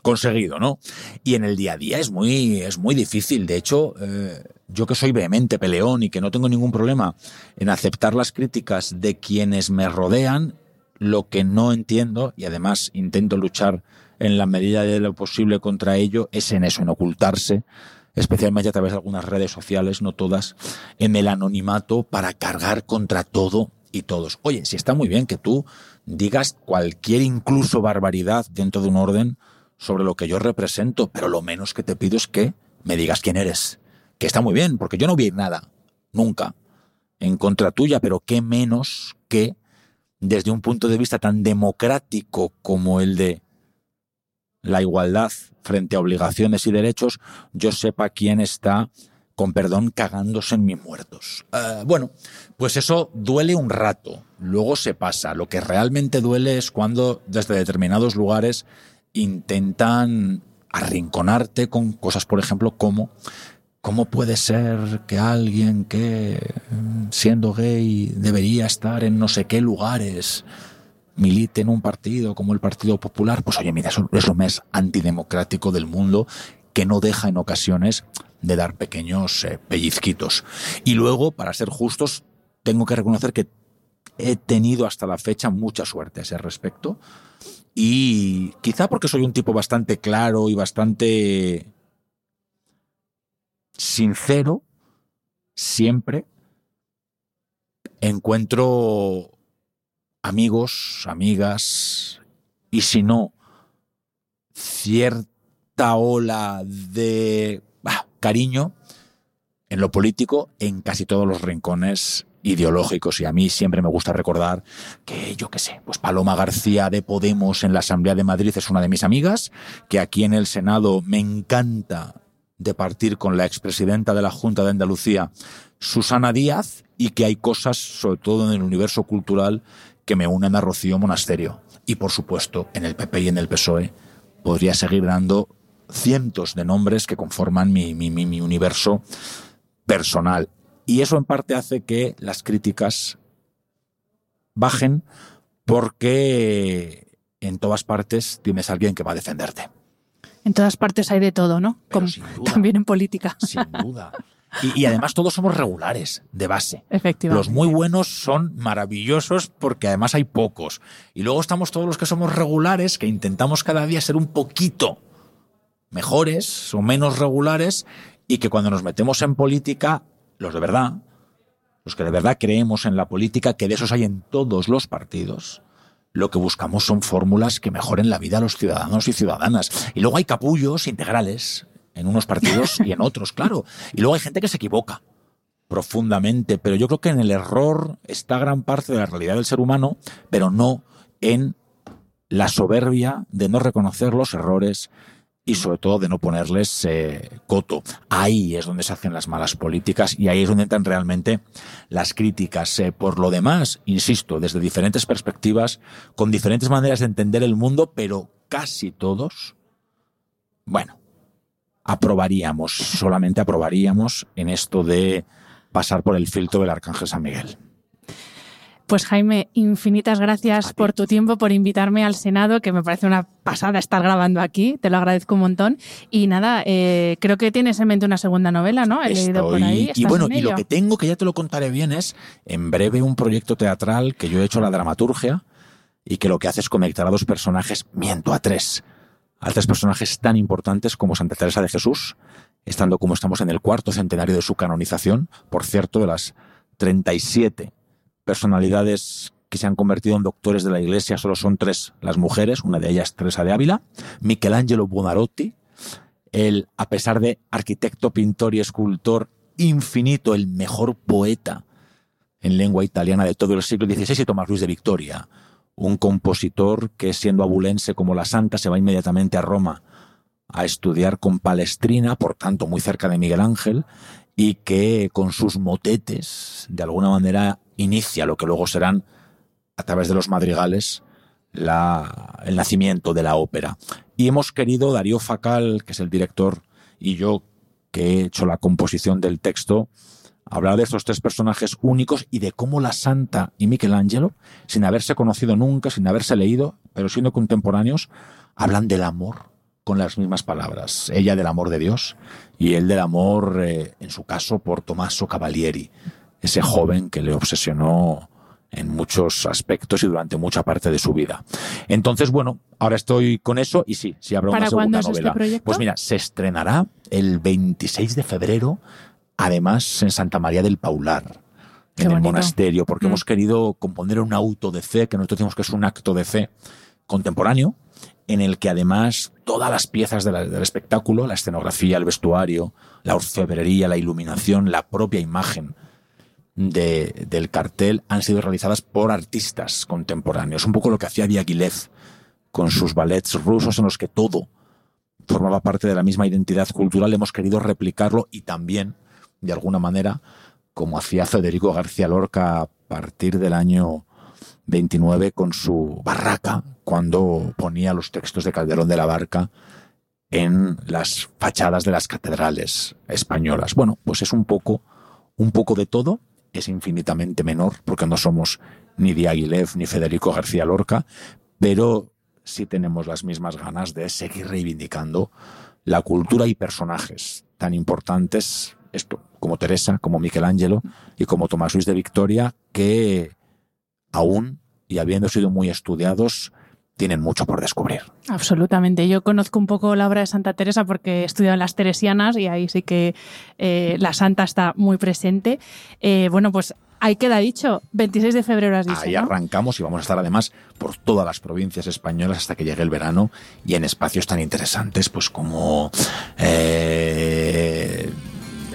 conseguido, ¿no? Y en el día a día es muy, es muy difícil. De hecho, eh, yo que soy vehemente, peleón y que no tengo ningún problema en aceptar las críticas de quienes me rodean, lo que no entiendo, y además intento luchar en la medida de lo posible contra ello, es en eso, en ocultarse, especialmente a través de algunas redes sociales, no todas, en el anonimato para cargar contra todo y todos. Oye, si está muy bien que tú digas cualquier incluso barbaridad dentro de un orden sobre lo que yo represento, pero lo menos que te pido es que me digas quién eres. Que está muy bien, porque yo no vi nada, nunca, en contra tuya, pero qué menos que desde un punto de vista tan democrático como el de la igualdad frente a obligaciones y derechos, yo sepa quién está, con perdón, cagándose en mis muertos. Uh, bueno, pues eso duele un rato, luego se pasa. Lo que realmente duele es cuando desde determinados lugares intentan arrinconarte con cosas, por ejemplo, como ¿Cómo puede ser que alguien que, siendo gay, debería estar en no sé qué lugares, milite en un partido como el Partido Popular? Pues oye, mira, eso es lo más antidemocrático del mundo que no deja en ocasiones de dar pequeños eh, pellizquitos. Y luego, para ser justos, tengo que reconocer que he tenido hasta la fecha mucha suerte a ese respecto. Y quizá porque soy un tipo bastante claro y bastante sincero, siempre encuentro amigos, amigas, y si no, cierta ola de cariño en lo político en casi todos los rincones ideológicos. Y a mí siempre me gusta recordar que yo qué sé, pues Paloma García de Podemos en la Asamblea de Madrid es una de mis amigas, que aquí en el Senado me encanta de partir con la expresidenta de la Junta de Andalucía, Susana Díaz, y que hay cosas, sobre todo en el universo cultural, que me unen a Rocío Monasterio. Y por supuesto, en el PP y en el PSOE podría seguir dando cientos de nombres que conforman mi, mi, mi, mi universo personal. Y eso en parte hace que las críticas bajen porque en todas partes tienes a alguien que va a defenderte. En todas partes hay de todo, ¿no? Como duda. también en política. Sin duda. Y, y además todos somos regulares, de base. Efectivamente. Los muy buenos son maravillosos porque además hay pocos. Y luego estamos todos los que somos regulares, que intentamos cada día ser un poquito mejores o menos regulares y que cuando nos metemos en política, los de verdad, los que de verdad creemos en la política, que de esos hay en todos los partidos, lo que buscamos son fórmulas que mejoren la vida a los ciudadanos y ciudadanas. Y luego hay capullos integrales en unos partidos y en (laughs) otros, claro. Y luego hay gente que se equivoca profundamente, pero yo creo que en el error está gran parte de la realidad del ser humano, pero no en la soberbia de no reconocer los errores y sobre todo de no ponerles eh, coto. Ahí es donde se hacen las malas políticas y ahí es donde entran realmente las críticas. Eh, por lo demás, insisto, desde diferentes perspectivas, con diferentes maneras de entender el mundo, pero casi todos, bueno, aprobaríamos, solamente aprobaríamos en esto de pasar por el filtro del Arcángel San Miguel. Pues Jaime, infinitas gracias por tu tiempo, por invitarme al Senado, que me parece una pasada estar grabando aquí, te lo agradezco un montón. Y nada, eh, creo que tienes en mente una segunda novela, ¿no? He leído por Estoy- ahí. y ¿estás bueno, en y lo que tengo, que ya te lo contaré bien, es en breve un proyecto teatral que yo he hecho la dramaturgia y que lo que hace es conectar a dos personajes, miento, a tres, a tres personajes tan importantes como Santa Teresa de Jesús, estando como estamos en el cuarto centenario de su canonización, por cierto, de las 37 personalidades que se han convertido en doctores de la Iglesia solo son tres las mujeres, una de ellas Teresa de Ávila, Michelangelo Buonarroti, el, a pesar de arquitecto, pintor y escultor infinito, el mejor poeta en lengua italiana de todo el siglo XVI, y Tomás Luis de Victoria, un compositor que siendo abulense como la santa se va inmediatamente a Roma a estudiar con Palestrina, por tanto muy cerca de Miguel Ángel, y que con sus motetes de alguna manera inicia lo que luego serán a través de los madrigales la, el nacimiento de la ópera. Y hemos querido, Darío Facal, que es el director, y yo, que he hecho la composición del texto, hablar de estos tres personajes únicos y de cómo la Santa y Michelangelo, sin haberse conocido nunca, sin haberse leído, pero siendo contemporáneos, hablan del amor con las mismas palabras. Ella del amor de Dios y él del amor, eh, en su caso, por Tommaso Cavalieri, ese joven que le obsesionó en muchos aspectos y durante mucha parte de su vida. Entonces, bueno, ahora estoy con eso y sí, sí habrá una segunda este novela. pues mira, se estrenará el 26 de febrero, además en Santa María del Paular. en el monasterio, porque mm. hemos querido componer un auto de fe, que nosotros decimos que es un acto de fe contemporáneo, en el que además todas las piezas del espectáculo, la escenografía, el vestuario, la orfebrería, la iluminación, la propia imagen, del cartel han sido realizadas por artistas contemporáneos. Un poco lo que hacía Diaghilev con sus ballets rusos en los que todo formaba parte de la misma identidad cultural. Hemos querido replicarlo y también, de alguna manera, como hacía Federico García Lorca a partir del año 29 con su barraca, cuando ponía los textos de Calderón de la Barca en las fachadas de las catedrales españolas. Bueno, pues es un poco, un poco de todo es infinitamente menor, porque no somos ni Diaghilev ni Federico García Lorca, pero sí tenemos las mismas ganas de seguir reivindicando la cultura y personajes tan importantes, esto, como Teresa, como Michelangelo y como Tomás Luis de Victoria, que aún, y habiendo sido muy estudiados, tienen mucho por descubrir. Absolutamente. Yo conozco un poco la obra de Santa Teresa porque he estudiado en las Teresianas y ahí sí que eh, la Santa está muy presente. Eh, bueno, pues ahí queda dicho, 26 de febrero has dicho. Ahí arrancamos y vamos a estar además por todas las provincias españolas hasta que llegue el verano y en espacios tan interesantes pues como eh,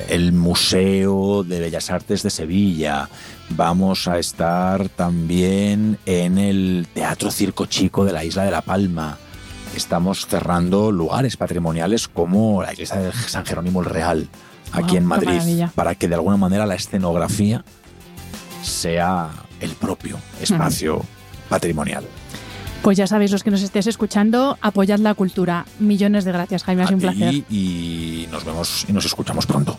el Museo de Bellas Artes de Sevilla, Vamos a estar también en el Teatro Circo Chico de la Isla de la Palma. Estamos cerrando lugares patrimoniales como la iglesia de San Jerónimo el Real, aquí en Madrid, para que de alguna manera la escenografía sea el propio espacio patrimonial. Pues ya sabéis, los que nos estéis escuchando, apoyad la cultura. Millones de gracias, Jaime, ha sido un placer. Y nos vemos y nos escuchamos pronto.